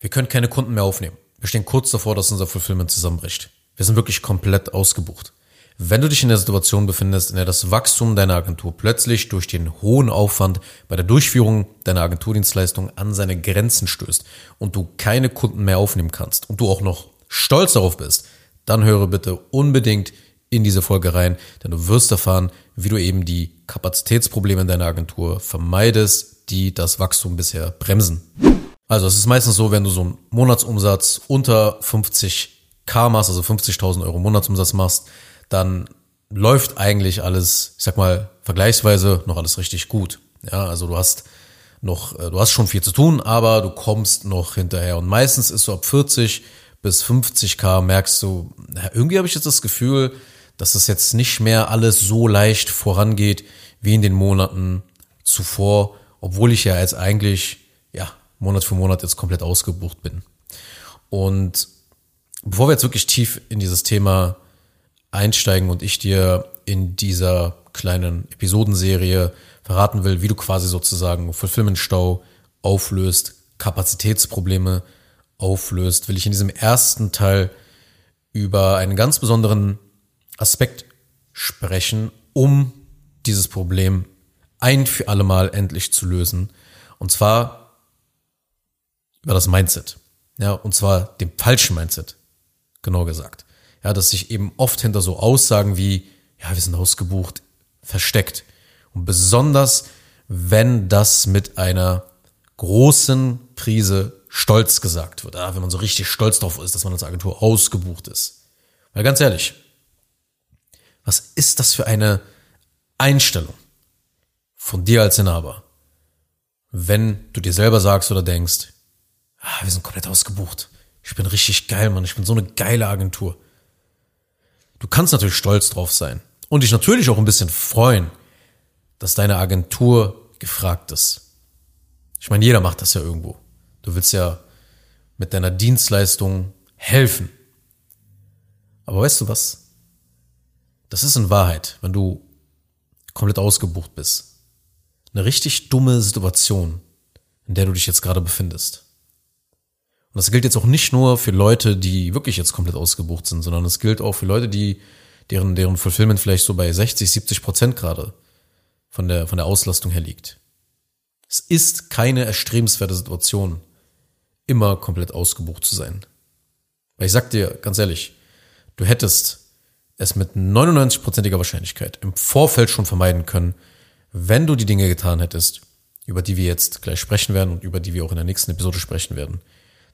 Wir können keine Kunden mehr aufnehmen. Wir stehen kurz davor, dass unser Fulfillment zusammenbricht. Wir sind wirklich komplett ausgebucht. Wenn du dich in der Situation befindest, in der das Wachstum deiner Agentur plötzlich durch den hohen Aufwand bei der Durchführung deiner Agenturdienstleistung an seine Grenzen stößt und du keine Kunden mehr aufnehmen kannst und du auch noch stolz darauf bist, dann höre bitte unbedingt in diese Folge rein, denn du wirst erfahren, wie du eben die Kapazitätsprobleme in deiner Agentur vermeidest, die das Wachstum bisher bremsen. Also es ist meistens so, wenn du so einen Monatsumsatz unter 50k machst, also 50.000 Euro Monatsumsatz machst, dann läuft eigentlich alles, ich sag mal, vergleichsweise noch alles richtig gut. Ja, also du hast noch, äh, du hast schon viel zu tun, aber du kommst noch hinterher. Und meistens ist so ab 40 bis 50k merkst du, ja, irgendwie habe ich jetzt das Gefühl, dass es jetzt nicht mehr alles so leicht vorangeht wie in den Monaten zuvor, obwohl ich ja jetzt eigentlich, Monat für Monat jetzt komplett ausgebucht bin. Und bevor wir jetzt wirklich tief in dieses Thema einsteigen und ich dir in dieser kleinen Episodenserie verraten will, wie du quasi sozusagen Fulfillment-Stau auflöst, Kapazitätsprobleme auflöst, will ich in diesem ersten Teil über einen ganz besonderen Aspekt sprechen, um dieses Problem ein für alle Mal endlich zu lösen. Und zwar über das Mindset. Ja, und zwar dem falschen Mindset. Genau gesagt. Ja, dass sich eben oft hinter so Aussagen wie, ja, wir sind ausgebucht, versteckt. Und besonders, wenn das mit einer großen Prise Stolz gesagt wird. Ja, wenn man so richtig stolz drauf ist, dass man als Agentur ausgebucht ist. Weil ganz ehrlich, was ist das für eine Einstellung von dir als Inhaber, wenn du dir selber sagst oder denkst, ah, wir sind komplett ausgebucht. Ich bin richtig geil, Mann. Ich bin so eine geile Agentur. Du kannst natürlich stolz drauf sein und dich natürlich auch ein bisschen freuen, dass deine Agentur gefragt ist. Ich meine, jeder macht das ja irgendwo. Du willst ja mit deiner Dienstleistung helfen. Aber weißt du was? Das ist in Wahrheit, wenn du komplett ausgebucht bist, eine richtig dumme Situation, in der du dich jetzt gerade befindest. Und das gilt jetzt auch nicht nur für Leute, die wirklich jetzt komplett ausgebucht sind, sondern es gilt auch für Leute, die deren deren Fulfillment vielleicht so bei 60, 70 Prozent gerade von der von der Auslastung her liegt. Es ist keine erstrebenswerte Situation, immer komplett ausgebucht zu sein. Weil ich sag dir ganz ehrlich, du hättest es mit 99%iger Wahrscheinlichkeit im Vorfeld schon vermeiden können, wenn du die Dinge getan hättest, über die wir jetzt gleich sprechen werden und über die wir auch in der nächsten Episode sprechen werden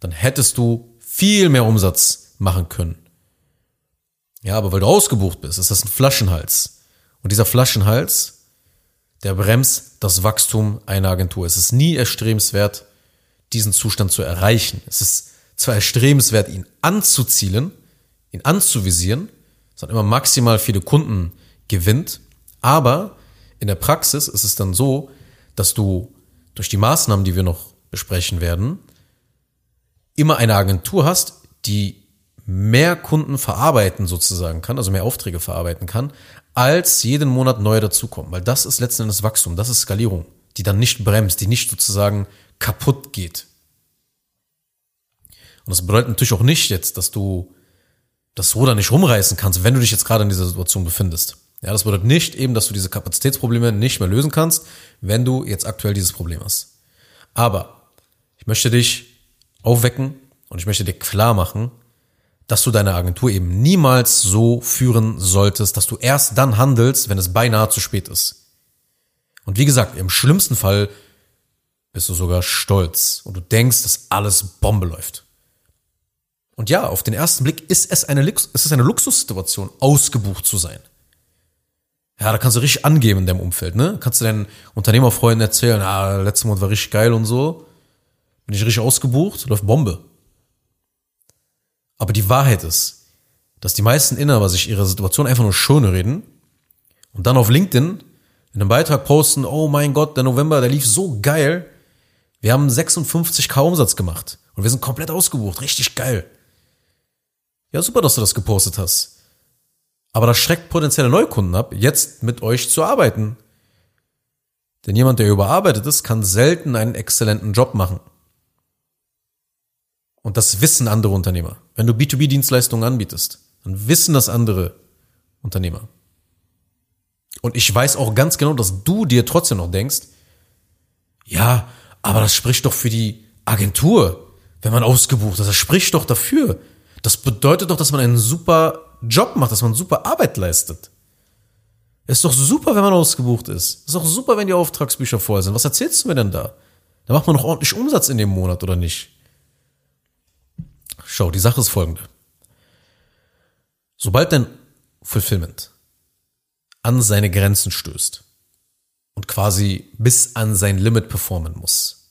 dann hättest du viel mehr Umsatz machen können. Ja, aber weil du ausgebucht bist, ist das ein Flaschenhals. Und dieser Flaschenhals, der bremst das Wachstum einer Agentur. Es ist nie erstrebenswert, diesen Zustand zu erreichen. Es ist zwar erstrebenswert, ihn anzuzielen, ihn anzuvisieren, man immer maximal viele Kunden gewinnt, aber in der Praxis ist es dann so, dass du durch die Maßnahmen, die wir noch besprechen werden, immer eine Agentur hast, die mehr Kunden verarbeiten sozusagen kann, also mehr Aufträge verarbeiten kann, als jeden Monat neue dazukommen. Weil das ist letzten Endes Wachstum, das ist Skalierung, die dann nicht bremst, die nicht sozusagen kaputt geht. Und das bedeutet natürlich auch nicht jetzt, dass du das Ruder nicht rumreißen kannst, wenn du dich jetzt gerade in dieser Situation befindest. Ja, das bedeutet nicht eben, dass du diese Kapazitätsprobleme nicht mehr lösen kannst, wenn du jetzt aktuell dieses Problem hast. Aber ich möchte dich aufwecken und ich möchte dir klar machen, dass du deine Agentur eben niemals so führen solltest, dass du erst dann handelst, wenn es beinahe zu spät ist. Und wie gesagt, im schlimmsten Fall bist du sogar stolz und du denkst, dass alles Bombe läuft. Und ja, auf den ersten Blick ist es eine, es ist eine Luxussituation, ausgebucht zu sein. Ja, da kannst du richtig angeben in deinem Umfeld, ne? Kannst du deinen Unternehmerfreunden erzählen, ah, letzter Monat war richtig geil und so. Bin ich richtig ausgebucht, läuft Bombe. Aber die Wahrheit ist, dass die meisten Inhaber sich ihre Situation einfach nur schön reden und dann auf LinkedIn in einem Beitrag posten, oh mein Gott, der November, der lief so geil. Wir haben 56k Umsatz gemacht und wir sind komplett ausgebucht, richtig geil. Ja, super, dass du das gepostet hast. Aber das schreckt potenzielle Neukunden ab, jetzt mit euch zu arbeiten. Denn jemand, der überarbeitet ist, kann selten einen exzellenten Job machen. Und das wissen andere Unternehmer. Wenn du B2B-Dienstleistungen anbietest, dann wissen das andere Unternehmer. Und ich weiß auch ganz genau, dass du dir trotzdem noch denkst, ja, aber das spricht doch für die Agentur, wenn man ausgebucht ist. Das spricht doch dafür. Das bedeutet doch, dass man einen super Job macht, dass man super Arbeit leistet. Ist doch super, wenn man ausgebucht ist. Ist doch super, wenn die Auftragsbücher voll sind. Was erzählst du mir denn da? Da macht man doch ordentlich Umsatz in dem Monat, oder nicht? Schau, die Sache ist folgende. Sobald dein Fulfillment an seine Grenzen stößt und quasi bis an sein Limit performen muss,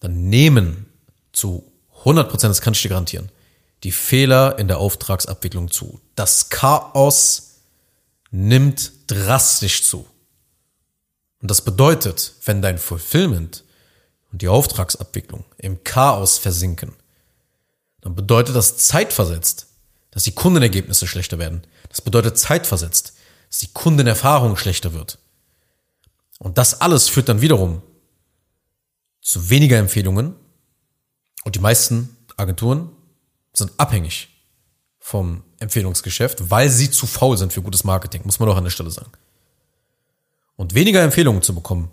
dann nehmen zu 100 Prozent, das kann ich dir garantieren, die Fehler in der Auftragsabwicklung zu. Das Chaos nimmt drastisch zu. Und das bedeutet, wenn dein Fulfillment und die Auftragsabwicklung im Chaos versinken, dann bedeutet das zeitversetzt, dass die Kundenergebnisse schlechter werden. Das bedeutet zeitversetzt, dass die Kundenerfahrung schlechter wird. Und das alles führt dann wiederum zu weniger Empfehlungen. Und die meisten Agenturen sind abhängig vom Empfehlungsgeschäft, weil sie zu faul sind für gutes Marketing, muss man doch an der Stelle sagen. Und weniger Empfehlungen zu bekommen,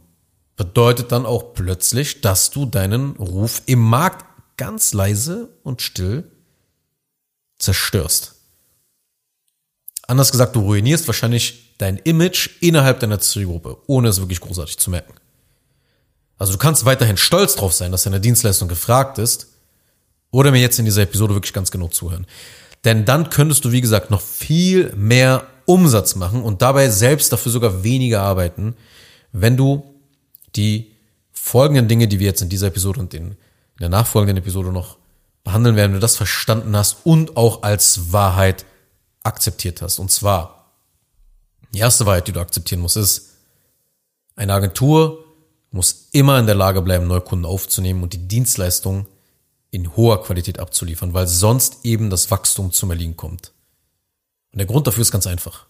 bedeutet dann auch plötzlich, dass du deinen Ruf im Markt ganz leise und still zerstörst. Anders gesagt, du ruinierst wahrscheinlich dein Image innerhalb deiner Zielgruppe, ohne es wirklich großartig zu merken. Also du kannst weiterhin stolz drauf sein, dass deine Dienstleistung gefragt ist, oder mir jetzt in dieser Episode wirklich ganz genau zuhören. Denn dann könntest du, wie gesagt, noch viel mehr Umsatz machen und dabei selbst dafür sogar weniger arbeiten, wenn du die folgenden Dinge, die wir jetzt in dieser Episode und in der nachfolgenden Episode noch behandeln werden, wenn du das verstanden hast und auch als Wahrheit akzeptiert hast. Und zwar, die erste Wahrheit, die du akzeptieren musst, ist, eine Agentur muss immer in der Lage bleiben, Neukunden aufzunehmen und die Dienstleistung in hoher Qualität abzuliefern, weil sonst eben das Wachstum zum Erliegen kommt. Und der Grund dafür ist ganz einfach.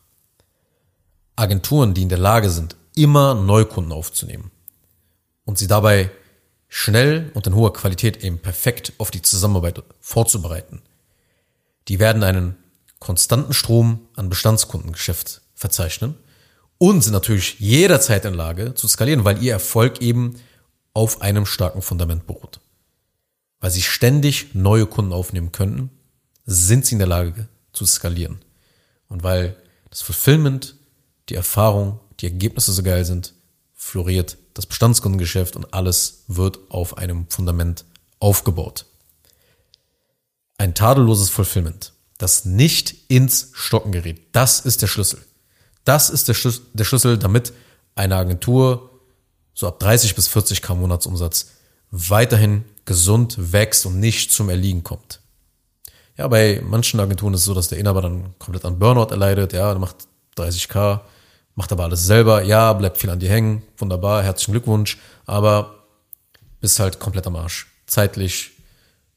Agenturen, die in der Lage sind, immer Neukunden aufzunehmen und sie dabei schnell und in hoher Qualität eben perfekt auf die Zusammenarbeit vorzubereiten, die werden einen konstanten Strom an Bestandskundengeschäft verzeichnen und sind natürlich jederzeit in Lage zu skalieren, weil ihr Erfolg eben auf einem starken Fundament beruht. Weil sie ständig neue Kunden aufnehmen könnten, sind sie in der Lage zu skalieren. Und weil das Fulfillment, die Erfahrung, die Ergebnisse so geil sind, floriert das Bestandskundengeschäft und alles wird auf einem Fundament aufgebaut. Ein tadelloses Fulfillment das nicht ins Stocken gerät. Das ist der Schlüssel. Das ist der, Schlüssel, der Schlüssel, damit eine Agentur so ab 30 bis 40 K Monatsumsatz weiterhin gesund wächst und nicht zum Erliegen kommt. Ja, bei manchen Agenturen ist es so, dass der Inhaber dann komplett an Burnout erleidet. Ja, der macht 30k, macht aber alles selber. Ja, bleibt viel an dir hängen. Wunderbar, herzlichen Glückwunsch. Aber bist halt komplett am Arsch. Zeitlich,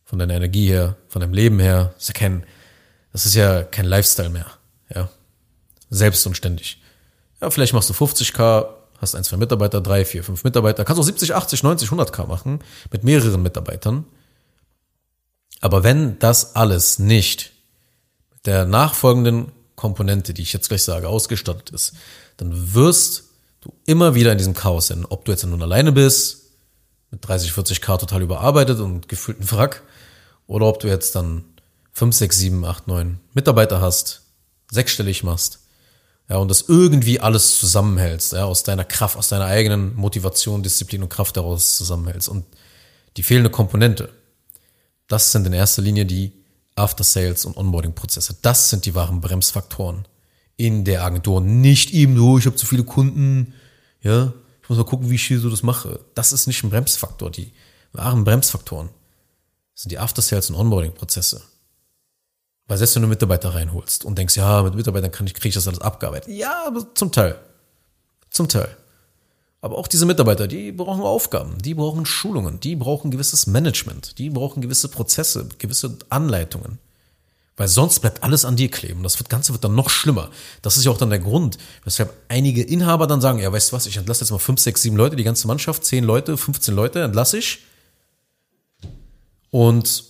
von deiner Energie her, von deinem Leben her. Ist ja kein, das ist ja kein Lifestyle mehr. Ja. Selbst und ständig. Ja, vielleicht machst du 50k, hast ein, zwei Mitarbeiter, drei, vier, fünf Mitarbeiter. Kannst auch 70, 80, 90, 100k machen mit mehreren Mitarbeitern. Aber wenn das alles nicht mit der nachfolgenden Komponente, die ich jetzt gleich sage, ausgestattet ist, dann wirst du immer wieder in diesem Chaos sein. Ob du jetzt nun alleine bist, mit 30, 40k total überarbeitet und gefühlten Wrack, oder ob du jetzt dann 5, 6, 7, 8, 9 Mitarbeiter hast, sechsstellig machst, ja, und das irgendwie alles zusammenhältst, ja, aus deiner Kraft, aus deiner eigenen Motivation, Disziplin und Kraft daraus zusammenhältst. Und die fehlende Komponente, das sind in erster Linie die After-Sales und Onboarding-Prozesse. Das sind die wahren Bremsfaktoren in der Agentur. Nicht eben nur, ich habe zu viele Kunden, ja, ich muss mal gucken, wie ich hier so das mache. Das ist nicht ein Bremsfaktor. Die wahren Bremsfaktoren sind die After-Sales und Onboarding-Prozesse. Weil selbst wenn du Mitarbeiter reinholst und denkst, ja, mit Mitarbeitern kann ich, kriege ich das alles abgearbeitet. Ja, aber zum Teil. Zum Teil. Aber auch diese Mitarbeiter, die brauchen Aufgaben, die brauchen Schulungen, die brauchen gewisses Management, die brauchen gewisse Prozesse, gewisse Anleitungen. Weil sonst bleibt alles an dir kleben. Das Ganze wird dann noch schlimmer. Das ist ja auch dann der Grund, weshalb einige Inhaber dann sagen, ja, weißt du was, ich entlasse jetzt mal fünf, sechs, sieben Leute, die ganze Mannschaft, zehn Leute, 15 Leute entlasse ich. Und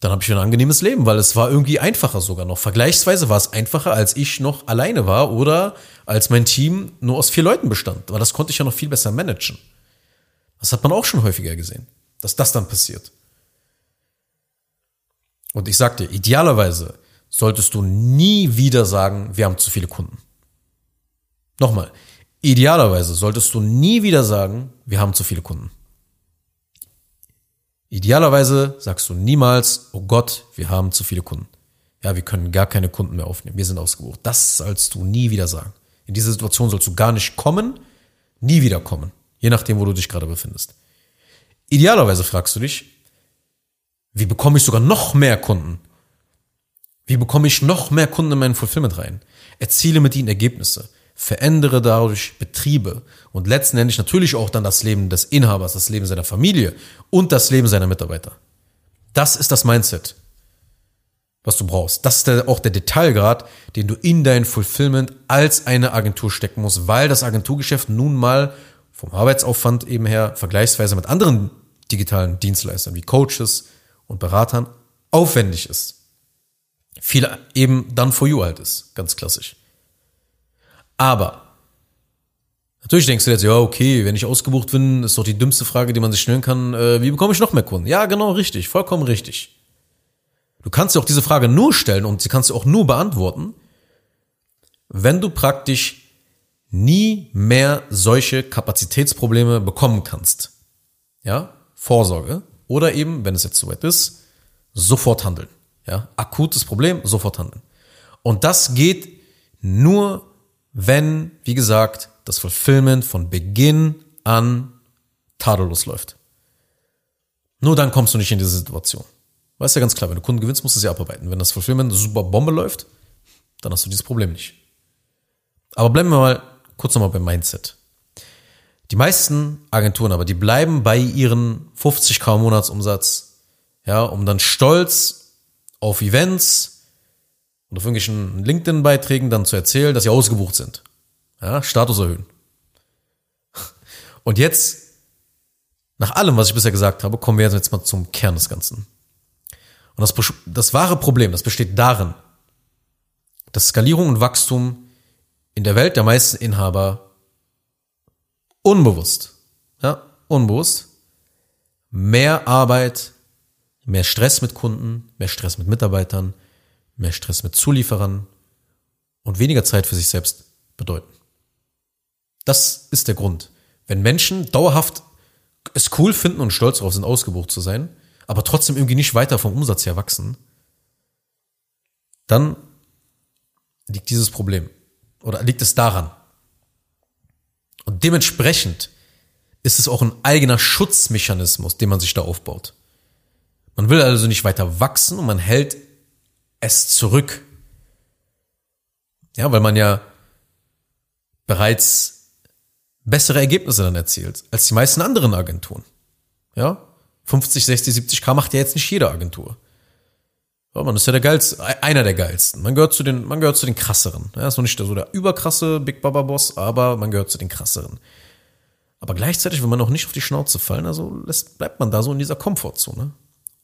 dann habe ich ein angenehmes Leben, weil es war irgendwie einfacher sogar noch. Vergleichsweise war es einfacher, als ich noch alleine war oder als mein Team nur aus vier Leuten bestand. Aber das konnte ich ja noch viel besser managen. Das hat man auch schon häufiger gesehen, dass das dann passiert. Und ich sagte, idealerweise solltest du nie wieder sagen, wir haben zu viele Kunden. Nochmal, idealerweise solltest du nie wieder sagen, wir haben zu viele Kunden. Idealerweise sagst du niemals, oh Gott, wir haben zu viele Kunden. Ja, wir können gar keine Kunden mehr aufnehmen. Wir sind ausgebucht. Das sollst du nie wieder sagen. In diese Situation sollst du gar nicht kommen, nie wieder kommen. Je nachdem, wo du dich gerade befindest. Idealerweise fragst du dich, wie bekomme ich sogar noch mehr Kunden? Wie bekomme ich noch mehr Kunden in meinen Fulfillment rein? Erziele mit ihnen Ergebnisse verändere dadurch Betriebe und letztendlich natürlich auch dann das Leben des Inhabers, das Leben seiner Familie und das Leben seiner Mitarbeiter. Das ist das Mindset, was du brauchst. Das ist auch der Detailgrad, den du in dein Fulfillment als eine Agentur stecken musst, weil das Agenturgeschäft nun mal vom Arbeitsaufwand eben her vergleichsweise mit anderen digitalen Dienstleistern wie Coaches und Beratern aufwendig ist. Viel eben dann for you halt ist, ganz klassisch. Aber Natürlich denkst du jetzt, ja, okay, wenn ich ausgebucht bin, ist doch die dümmste Frage, die man sich stellen kann, äh, wie bekomme ich noch mehr Kunden? Ja, genau, richtig, vollkommen richtig. Du kannst dir auch diese Frage nur stellen und sie kannst du auch nur beantworten, wenn du praktisch nie mehr solche Kapazitätsprobleme bekommen kannst. Ja, Vorsorge. Oder eben, wenn es jetzt soweit ist, sofort handeln. Ja, akutes Problem, sofort handeln. Und das geht nur wenn, wie gesagt, das Fulfillment von Beginn an tadellos läuft. Nur dann kommst du nicht in diese Situation. Weißt ja ganz klar, wenn du Kunden gewinnst, musst du sie abarbeiten. Wenn das Fulfillment super Bombe läuft, dann hast du dieses Problem nicht. Aber bleiben wir mal kurz nochmal beim Mindset. Die meisten Agenturen aber, die bleiben bei ihren 50k Monatsumsatz, ja, um dann stolz auf Events, und auf irgendwelchen LinkedIn-Beiträgen dann zu erzählen, dass sie ausgebucht sind. Ja, Status erhöhen. Und jetzt, nach allem, was ich bisher gesagt habe, kommen wir jetzt mal zum Kern des Ganzen. Und das, das wahre Problem, das besteht darin, dass Skalierung und Wachstum in der Welt der meisten Inhaber unbewusst, ja, unbewusst, mehr Arbeit, mehr Stress mit Kunden, mehr Stress mit Mitarbeitern, mehr Stress mit Zulieferern und weniger Zeit für sich selbst bedeuten. Das ist der Grund. Wenn Menschen dauerhaft es cool finden und stolz darauf sind, ausgebucht zu sein, aber trotzdem irgendwie nicht weiter vom Umsatz her wachsen, dann liegt dieses Problem oder liegt es daran. Und dementsprechend ist es auch ein eigener Schutzmechanismus, den man sich da aufbaut. Man will also nicht weiter wachsen und man hält es zurück. Ja, weil man ja bereits bessere Ergebnisse dann erzielt als die meisten anderen Agenturen. Ja, 50, 60, 70 K macht ja jetzt nicht jede Agentur. Ja, man ist ja der geilste, einer der geilsten. Man gehört zu den, man gehört zu den krasseren. Ja, ist noch nicht so der überkrasse Big Baba Boss, aber man gehört zu den krasseren. Aber gleichzeitig will man auch nicht auf die Schnauze fallen, also lässt, bleibt man da so in dieser Komfortzone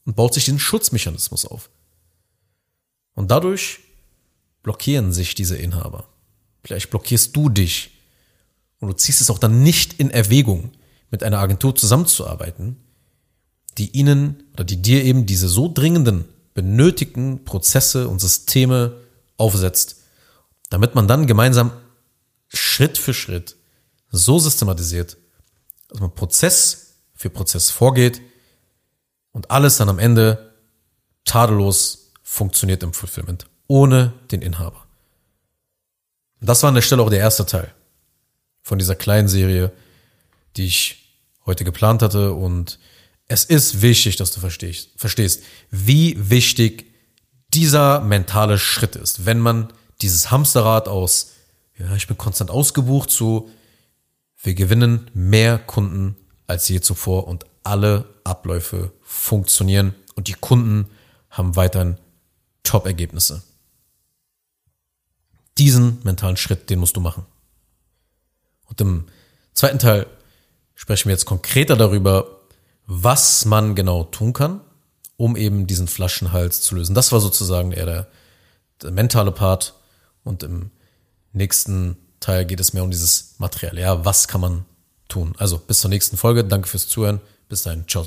und baut sich den Schutzmechanismus auf. Und dadurch blockieren sich diese Inhaber. Vielleicht blockierst du dich und du ziehst es auch dann nicht in Erwägung, mit einer Agentur zusammenzuarbeiten, die ihnen oder die dir eben diese so dringenden, benötigten Prozesse und Systeme aufsetzt, damit man dann gemeinsam Schritt für Schritt so systematisiert, dass man Prozess für Prozess vorgeht und alles dann am Ende tadellos funktioniert im Fulfillment. Ohne den Inhaber. Das war an der Stelle auch der erste Teil von dieser kleinen Serie, die ich heute geplant hatte. Und es ist wichtig, dass du verstehst, verstehst, wie wichtig dieser mentale Schritt ist, wenn man dieses Hamsterrad aus, ja, ich bin konstant ausgebucht zu, wir gewinnen mehr Kunden als je zuvor und alle Abläufe funktionieren und die Kunden haben weiterhin Top-Ergebnisse. Diesen mentalen Schritt, den musst du machen. Und im zweiten Teil sprechen wir jetzt konkreter darüber, was man genau tun kann, um eben diesen Flaschenhals zu lösen. Das war sozusagen eher der, der mentale Part. Und im nächsten Teil geht es mehr um dieses Material. Ja, was kann man tun? Also bis zur nächsten Folge. Danke fürs Zuhören. Bis dahin. Ciao.